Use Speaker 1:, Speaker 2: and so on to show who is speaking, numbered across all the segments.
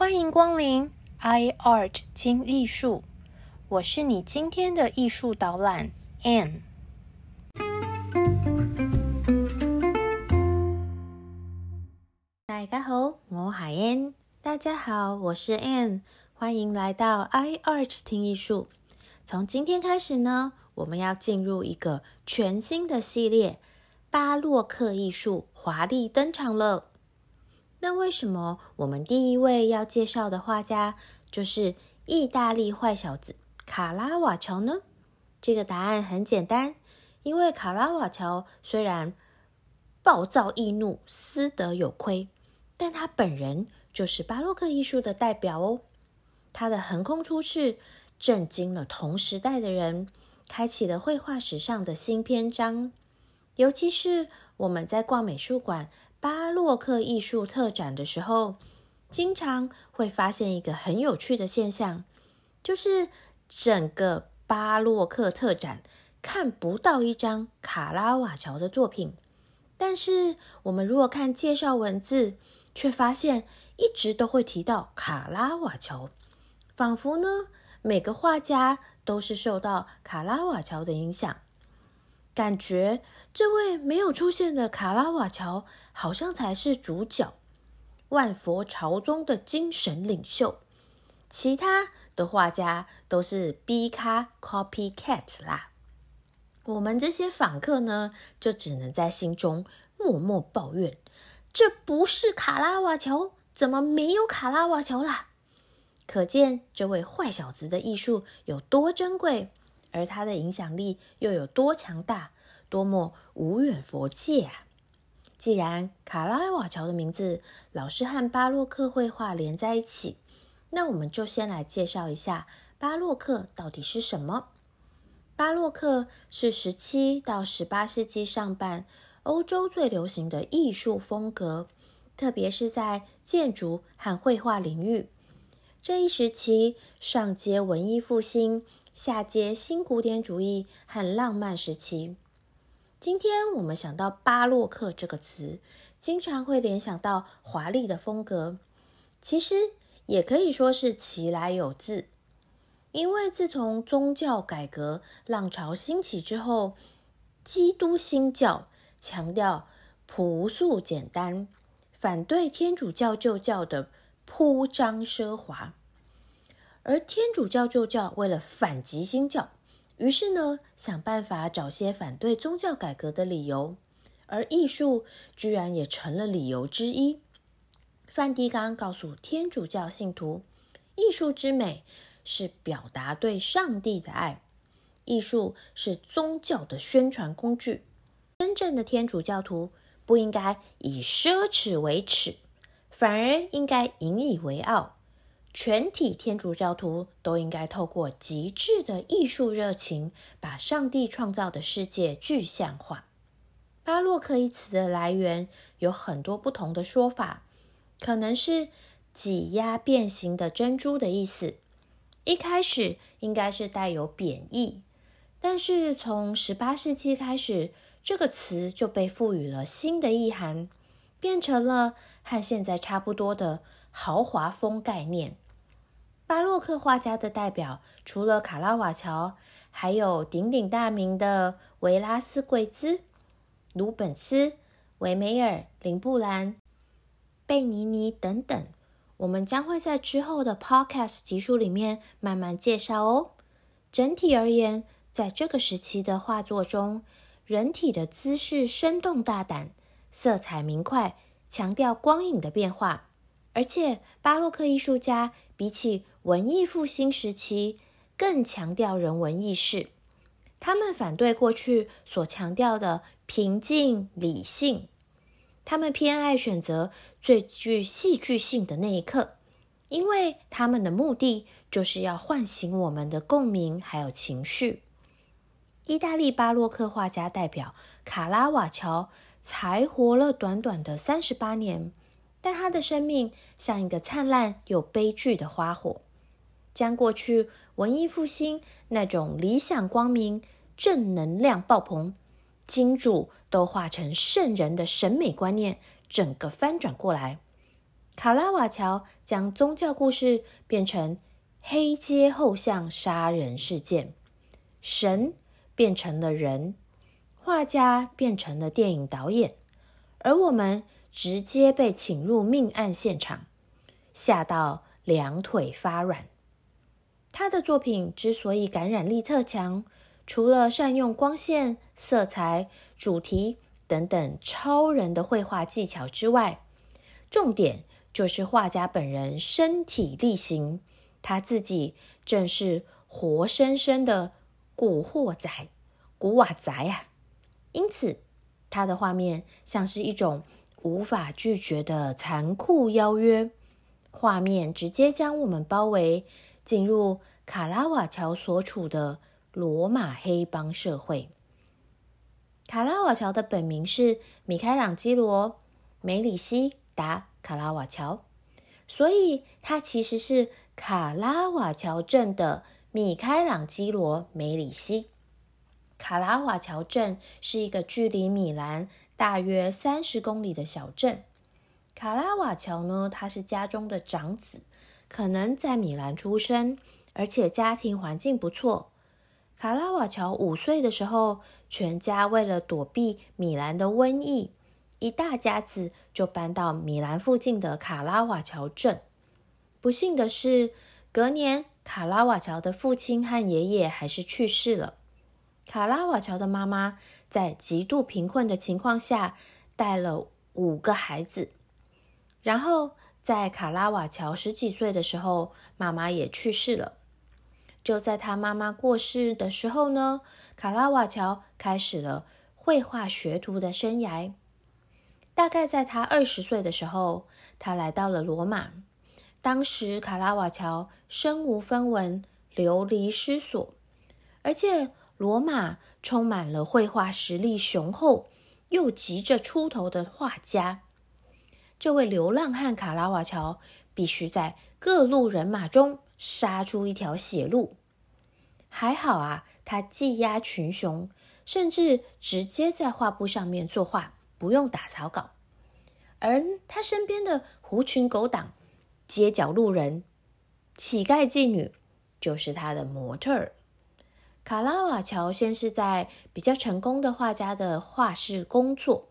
Speaker 1: 欢迎光临 iArt 听艺术，我是你今天的艺术导览 Anne。大家好，我係 Anne。大家好，我是 Anne。欢迎来到 iArt 听艺术。从今天开始呢，我们要进入一个全新的系列——巴洛克艺术华丽登场了。那为什么我们第一位要介绍的画家就是意大利坏小子卡拉瓦乔呢？这个答案很简单，因为卡拉瓦乔虽然暴躁易怒、私德有亏，但他本人就是巴洛克艺术的代表哦。他的横空出世震惊了同时代的人，开启了绘画史上的新篇章。尤其是我们在逛美术馆。巴洛克艺术特展的时候，经常会发现一个很有趣的现象，就是整个巴洛克特展看不到一张卡拉瓦乔的作品，但是我们如果看介绍文字，却发现一直都会提到卡拉瓦乔，仿佛呢每个画家都是受到卡拉瓦乔的影响。感觉这位没有出现的卡拉瓦乔，好像才是主角，万佛朝宗的精神领袖。其他的画家都是 B 咖 copycat 啦。我们这些访客呢，就只能在心中默默抱怨：这不是卡拉瓦乔，怎么没有卡拉瓦乔啦？可见这位坏小子的艺术有多珍贵。而他的影响力又有多强大，多么无远佛界啊！既然卡拉瓦乔的名字老是和巴洛克绘画连在一起，那我们就先来介绍一下巴洛克到底是什么。巴洛克是十七到十八世纪上半欧洲最流行的艺术风格，特别是在建筑和绘画领域。这一时期上接文艺复兴。下接新古典主义和浪漫时期。今天我们想到巴洛克这个词，经常会联想到华丽的风格。其实也可以说是其来有自，因为自从宗教改革浪潮兴起之后，基督新教强调朴素简单，反对天主教旧教的铺张奢华。而天主教旧教为了反击新教，于是呢想办法找些反对宗教改革的理由，而艺术居然也成了理由之一。梵蒂冈告诉天主教信徒，艺术之美是表达对上帝的爱，艺术是宗教的宣传工具。真正的天主教徒不应该以奢侈为耻，反而应该引以为傲。全体天主教徒都应该透过极致的艺术热情，把上帝创造的世界具象化。巴洛克一词的来源有很多不同的说法，可能是挤压变形的珍珠的意思。一开始应该是带有贬义，但是从十八世纪开始，这个词就被赋予了新的意涵，变成了和现在差不多的豪华风概念。巴洛克画家的代表，除了卡拉瓦乔，还有鼎鼎大名的维拉斯贵兹、鲁本斯、维梅尔、林布兰、贝尼尼等等。我们将会在之后的 Podcast 集数里面慢慢介绍哦。整体而言，在这个时期的画作中，人体的姿势生动大胆，色彩明快，强调光影的变化。而且，巴洛克艺术家比起文艺复兴时期更强调人文意识。他们反对过去所强调的平静理性，他们偏爱选择最具戏剧性的那一刻，因为他们的目的就是要唤醒我们的共鸣还有情绪。意大利巴洛克画家代表卡拉瓦乔才活了短短的三十八年。但他的生命像一个灿烂又悲剧的花火，将过去文艺复兴那种理想光明、正能量爆棚、金主都化成圣人的审美观念整个翻转过来。卡拉瓦乔将宗教故事变成黑街后巷杀人事件，神变成了人，画家变成了电影导演，而我们直接被请入命案现场，吓到两腿发软。他的作品之所以感染力特强，除了善用光线、色彩、主题等等超人的绘画技巧之外，重点。就是画家本人身体力行，他自己正是活生生的古惑仔、古瓦仔啊！因此，他的画面像是一种无法拒绝的残酷邀约，画面直接将我们包围，进入卡拉瓦乔所处的罗马黑帮社会。卡拉瓦乔的本名是米开朗基罗·梅里西达。卡拉瓦乔，所以他其实是卡拉瓦乔镇的米开朗基罗·梅里西。卡拉瓦乔镇是一个距离米兰大约三十公里的小镇。卡拉瓦乔呢，他是家中的长子，可能在米兰出生，而且家庭环境不错。卡拉瓦乔五岁的时候，全家为了躲避米兰的瘟疫。一大家子就搬到米兰附近的卡拉瓦乔镇。不幸的是，隔年卡拉瓦乔的父亲和爷爷还是去世了。卡拉瓦乔的妈妈在极度贫困的情况下带了五个孩子。然后在卡拉瓦乔十几岁的时候，妈妈也去世了。就在他妈妈过世的时候呢，卡拉瓦乔开始了绘画学徒的生涯。大概在他二十岁的时候，他来到了罗马。当时卡拉瓦乔身无分文，流离失所，而且罗马充满了绘画实力雄厚又急着出头的画家。这位流浪汉卡拉瓦乔必须在各路人马中杀出一条血路。还好啊，他技压群雄，甚至直接在画布上面作画。不用打草稿，而他身边的狐群狗党、街角路人、乞丐妓女，就是他的模特儿。卡拉瓦乔先是在比较成功的画家的画室工作，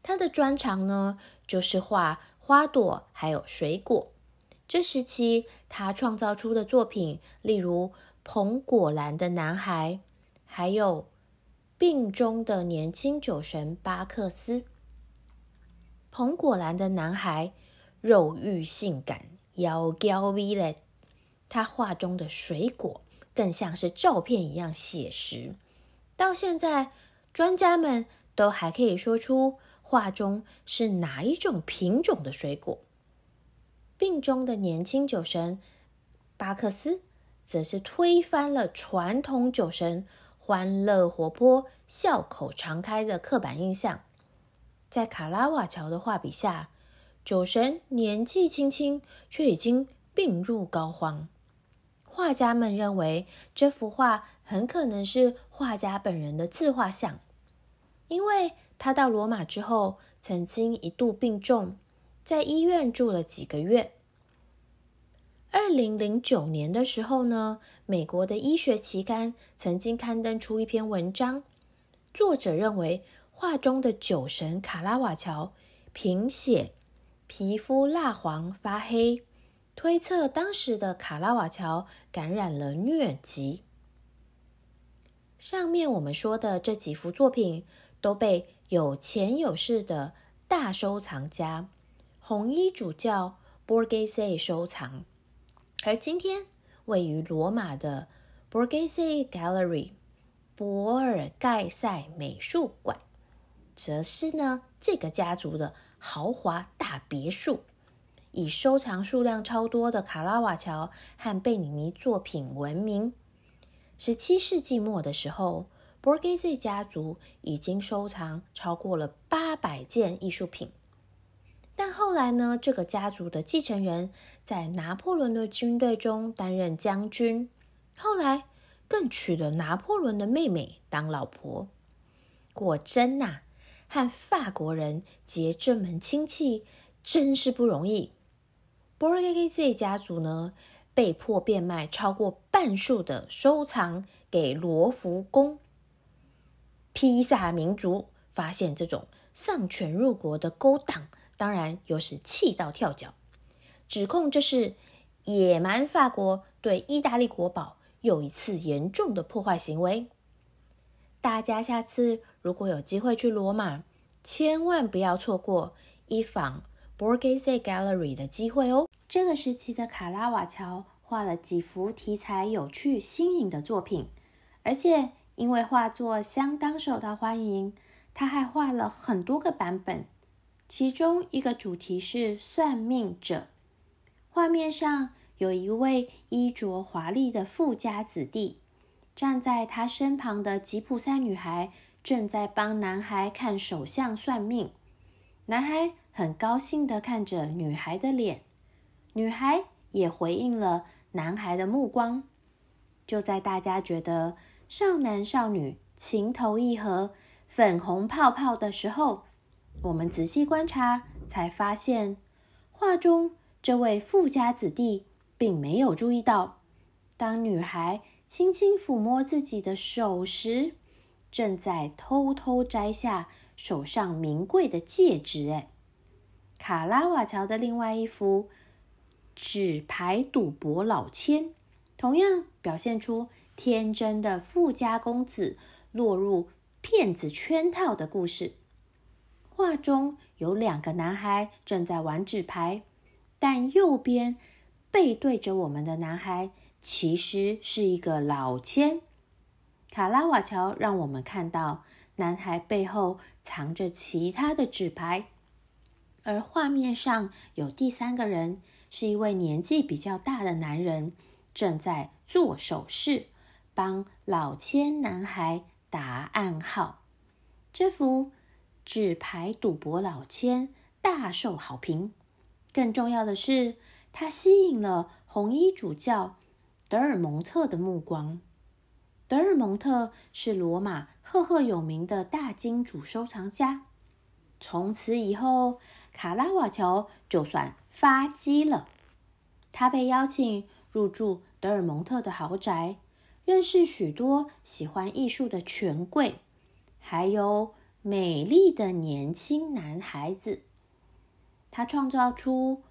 Speaker 1: 他的专长呢就是画花朵还有水果。这时期他创造出的作品，例如《彭果兰的男孩》，还有。病中的年轻酒神巴克斯，彭果兰的男孩，肉欲性感，妖娇 V 嘞。他画中的水果更像是照片一样写实。到现在，专家们都还可以说出画中是哪一种品种的水果。病中的年轻酒神巴克斯，则是推翻了传统酒神。欢乐活泼、笑口常开的刻板印象，在卡拉瓦乔的画笔下，酒神年纪轻轻，却已经病入膏肓。画家们认为这幅画很可能是画家本人的自画像，因为他到罗马之后，曾经一度病重，在医院住了几个月。二零零九年的时候呢，美国的医学期刊曾经刊登出一篇文章，作者认为画中的酒神卡拉瓦乔贫血、皮肤蜡黄发黑，推测当时的卡拉瓦乔感染了疟疾。上面我们说的这几幅作品都被有钱有势的大收藏家红衣主教 b o r g e s e 收藏。而今天位于罗马的 （Borgese Gallery 博尔盖塞美术馆，则是呢这个家族的豪华大别墅，以收藏数量超多的卡拉瓦乔和贝尼尼作品闻名。十七世纪末的时候，Borghese 家族已经收藏超过了八百件艺术品。但后来呢？这个家族的继承人在拿破仑的军队中担任将军，后来更娶了拿破仑的妹妹当老婆。果真呐，和法国人结这门亲戚真是不容易。Borghese 家族呢，被迫变卖超过半数的收藏给罗浮宫。披萨民族发现这种丧权入国的勾当，当然又是气到跳脚，指控这是野蛮法国对意大利国宝又一次严重的破坏行为。大家下次如果有机会去罗马，千万不要错过一访 Borghese Gallery 的机会哦。这个时期的卡拉瓦乔画了几幅题材有趣、新颖的作品，而且因为画作相当受到欢迎，他还画了很多个版本。其中一个主题是算命者，画面上有一位衣着华丽的富家子弟。站在他身旁的吉普赛女孩正在帮男孩看手相算命，男孩很高兴地看着女孩的脸，女孩也回应了男孩的目光。就在大家觉得少男少女情投意合、粉红泡泡的时候，我们仔细观察，才发现画中这位富家子弟并没有注意到，当女孩。轻轻抚摸自己的手时，正在偷偷摘下手上名贵的戒指。哎，卡拉瓦乔的另外一幅纸牌赌博老千，同样表现出天真的富家公子落入骗子圈套的故事。画中有两个男孩正在玩纸牌，但右边背对着我们的男孩。其实是一个老千。卡拉瓦乔让我们看到男孩背后藏着其他的纸牌，而画面上有第三个人，是一位年纪比较大的男人，正在做手势，帮老千男孩答暗号。这幅纸牌赌博老千大受好评，更重要的是，它吸引了红衣主教。德尔蒙特的目光。德尔蒙特是罗马赫赫有名的大金主收藏家。从此以后，卡拉瓦乔就算发迹了。他被邀请入住德尔蒙特的豪宅，认识许多喜欢艺术的权贵，还有美丽的年轻男孩子。他创造出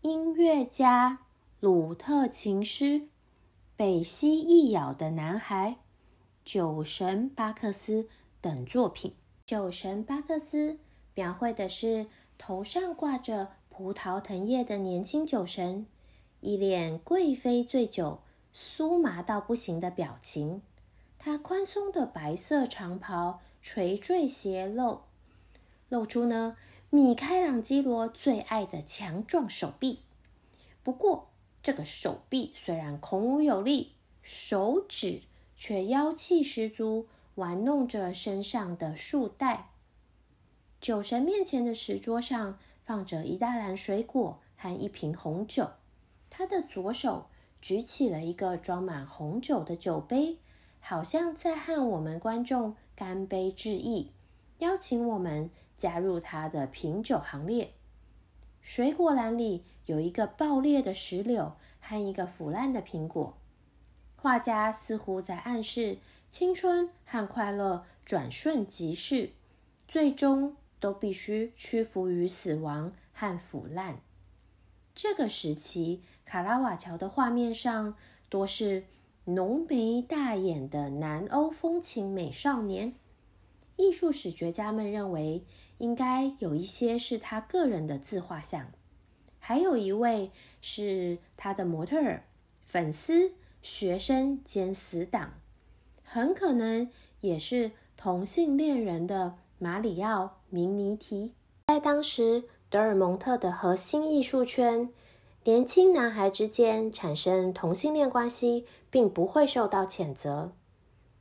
Speaker 1: 音乐家鲁特琴师。被蜥一咬的男孩、酒神巴克斯等作品。酒神巴克斯描绘的是头上挂着葡萄藤叶的年轻酒神，一脸贵妃醉酒、酥麻到不行的表情。他宽松的白色长袍垂坠斜露，露出呢米开朗基罗最爱的强壮手臂。不过，这个手臂虽然孔武有力，手指却妖气十足，玩弄着身上的束带。酒神面前的石桌上放着一大篮水果和一瓶红酒，他的左手举起了一个装满红酒的酒杯，好像在和我们观众干杯致意，邀请我们加入他的品酒行列。水果篮里有一个爆裂的石榴和一个腐烂的苹果。画家似乎在暗示青春和快乐转瞬即逝，最终都必须屈服于死亡和腐烂。这个时期，卡拉瓦乔的画面上多是浓眉大眼的南欧风情美少年。艺术史学家们认为。应该有一些是他个人的自画像，还有一位是他的模特儿、粉丝、学生兼死党，很可能也是同性恋人的马里奥·明尼提。在当时，德尔蒙特的核心艺术圈，年轻男孩之间产生同性恋关系，并不会受到谴责。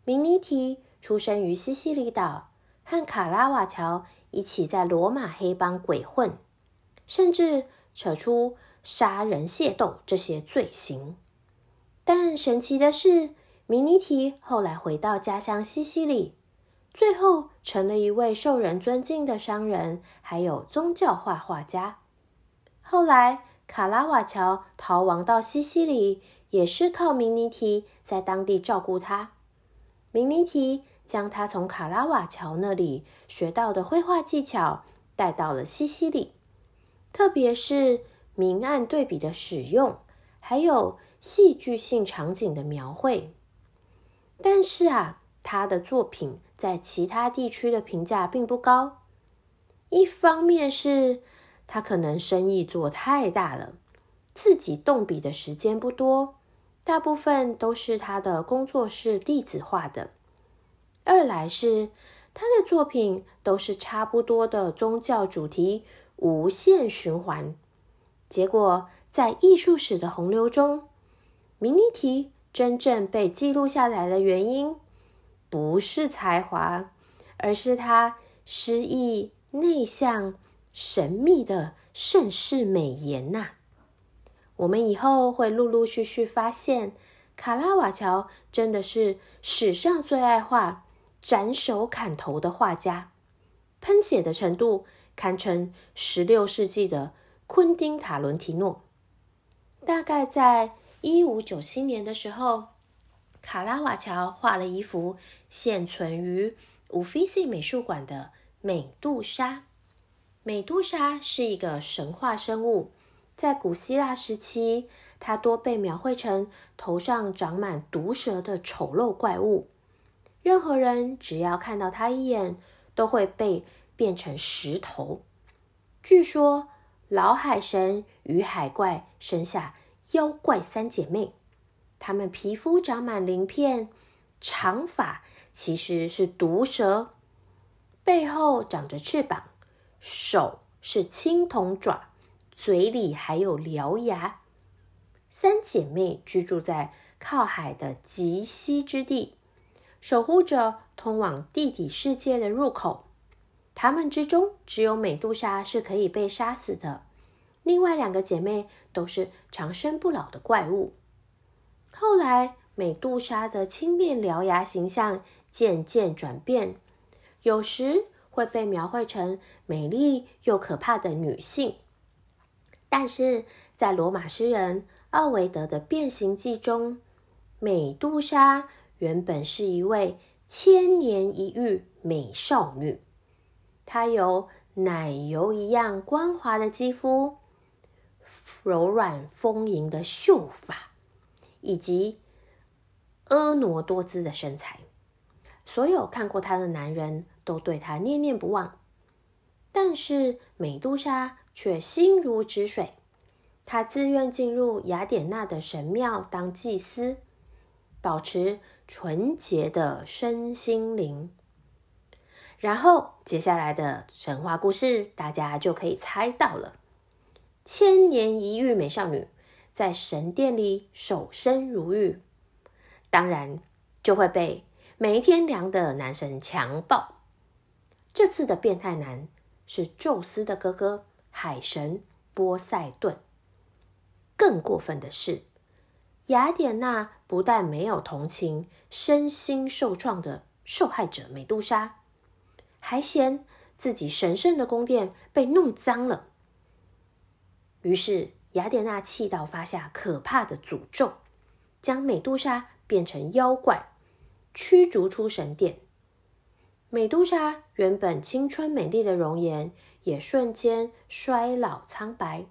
Speaker 1: 明尼提出生于西西里岛，和卡拉瓦乔。一起在罗马黑帮鬼混，甚至扯出杀人械斗这些罪行。但神奇的是，明尼提后来回到家乡西西里，最后成了一位受人尊敬的商人，还有宗教画画家。后来，卡拉瓦乔逃亡到西西里，也是靠明尼提在当地照顾他。明尼提将他从卡拉瓦乔那里学到的绘画技巧带到了西西里，特别是明暗对比的使用，还有戏剧性场景的描绘。但是啊，他的作品在其他地区的评价并不高。一方面是他可能生意做太大了，自己动笔的时间不多。大部分都是他的工作室弟子画的。二来是他的作品都是差不多的宗教主题，无限循环。结果在艺术史的洪流中，明尼提真正被记录下来的原因，不是才华，而是他诗意、内向、神秘的盛世美颜呐。我们以后会陆陆续续发现，卡拉瓦乔真的是史上最爱画、斩首砍头的画家，喷血的程度堪称十六世纪的昆汀·塔伦提诺。大概在一五九七年的时候，卡拉瓦乔画了一幅现存于乌菲西美术馆的美杜莎。美杜莎是一个神话生物。在古希腊时期，它多被描绘成头上长满毒蛇的丑陋怪物。任何人只要看到它一眼，都会被变成石头。据说，老海神与海怪生下妖怪三姐妹，她们皮肤长满鳞片，长发其实是毒蛇，背后长着翅膀，手是青铜爪。嘴里还有獠牙。三姐妹居住在靠海的极西之地，守护着通往地底世界的入口。她们之中，只有美杜莎是可以被杀死的，另外两个姐妹都是长生不老的怪物。后来，美杜莎的青面獠牙形象渐渐转变，有时会被描绘成美丽又可怕的女性。但是在罗马诗人奥维德的《变形记》中，美杜莎原本是一位千年一遇美少女。她有奶油一样光滑的肌肤、柔软丰盈的秀发，以及婀娜多姿的身材。所有看过她的男人都对她念念不忘。但是美杜莎。却心如止水。她自愿进入雅典娜的神庙当祭司，保持纯洁的身心灵。然后，接下来的神话故事，大家就可以猜到了：千年一遇美少女在神殿里守身如玉，当然就会被没天良的男神强暴。这次的变态男是宙斯的哥哥。海神波塞顿。更过分的是，雅典娜不但没有同情身心受创的受害者美杜莎，还嫌自己神圣的宫殿被弄脏了。于是，雅典娜气到发下可怕的诅咒，将美杜莎变成妖怪，驱逐出神殿。美杜莎原本青春美丽的容颜。也瞬间衰老苍白，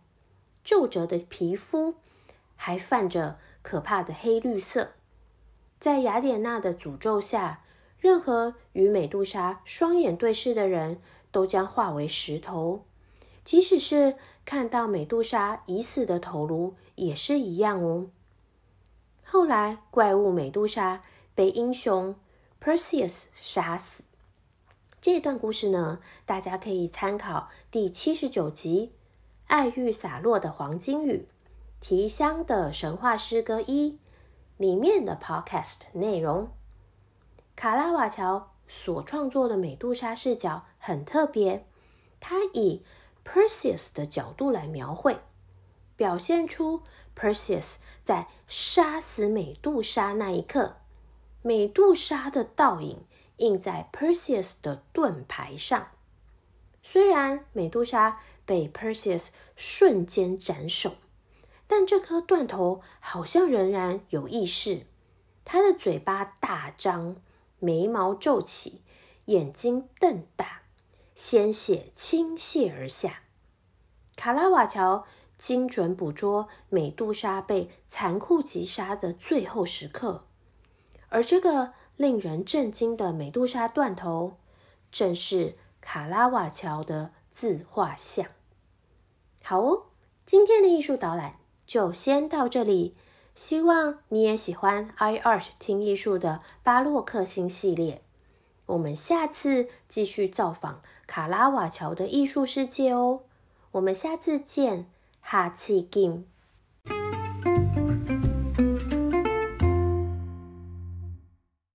Speaker 1: 皱褶的皮肤还泛着可怕的黑绿色。在雅典娜的诅咒下，任何与美杜莎双眼对视的人都将化为石头，即使是看到美杜莎已死的头颅也是一样哦。后来，怪物美杜莎被英雄 Perseus 杀死。这段故事呢，大家可以参考第七十九集《爱欲洒落的黄金雨》提香的神话诗歌一里面的 Podcast 内容。卡拉瓦乔所创作的美杜莎视角很特别，他以 Perseus 的角度来描绘，表现出 Perseus 在杀死美杜莎那一刻，美杜莎的倒影。印在 Perseus 的盾牌上。虽然美杜莎被 Perseus 瞬间斩首，
Speaker 2: 但这颗断头好像仍然有意识。他的嘴巴大张，眉毛皱起，眼睛瞪大，鲜血倾泻而下。卡拉瓦乔精准捕捉美杜莎被残酷击杀的最后时刻，而这个令人震惊的美杜莎断头，正是卡拉瓦乔的自画像。好哦，今天的艺术导览就先到这里。希望你也喜欢 iArt 听艺术的巴洛克新系列。我们下次继续造访卡拉瓦乔的艺术世界哦。我们下次见，哈气金。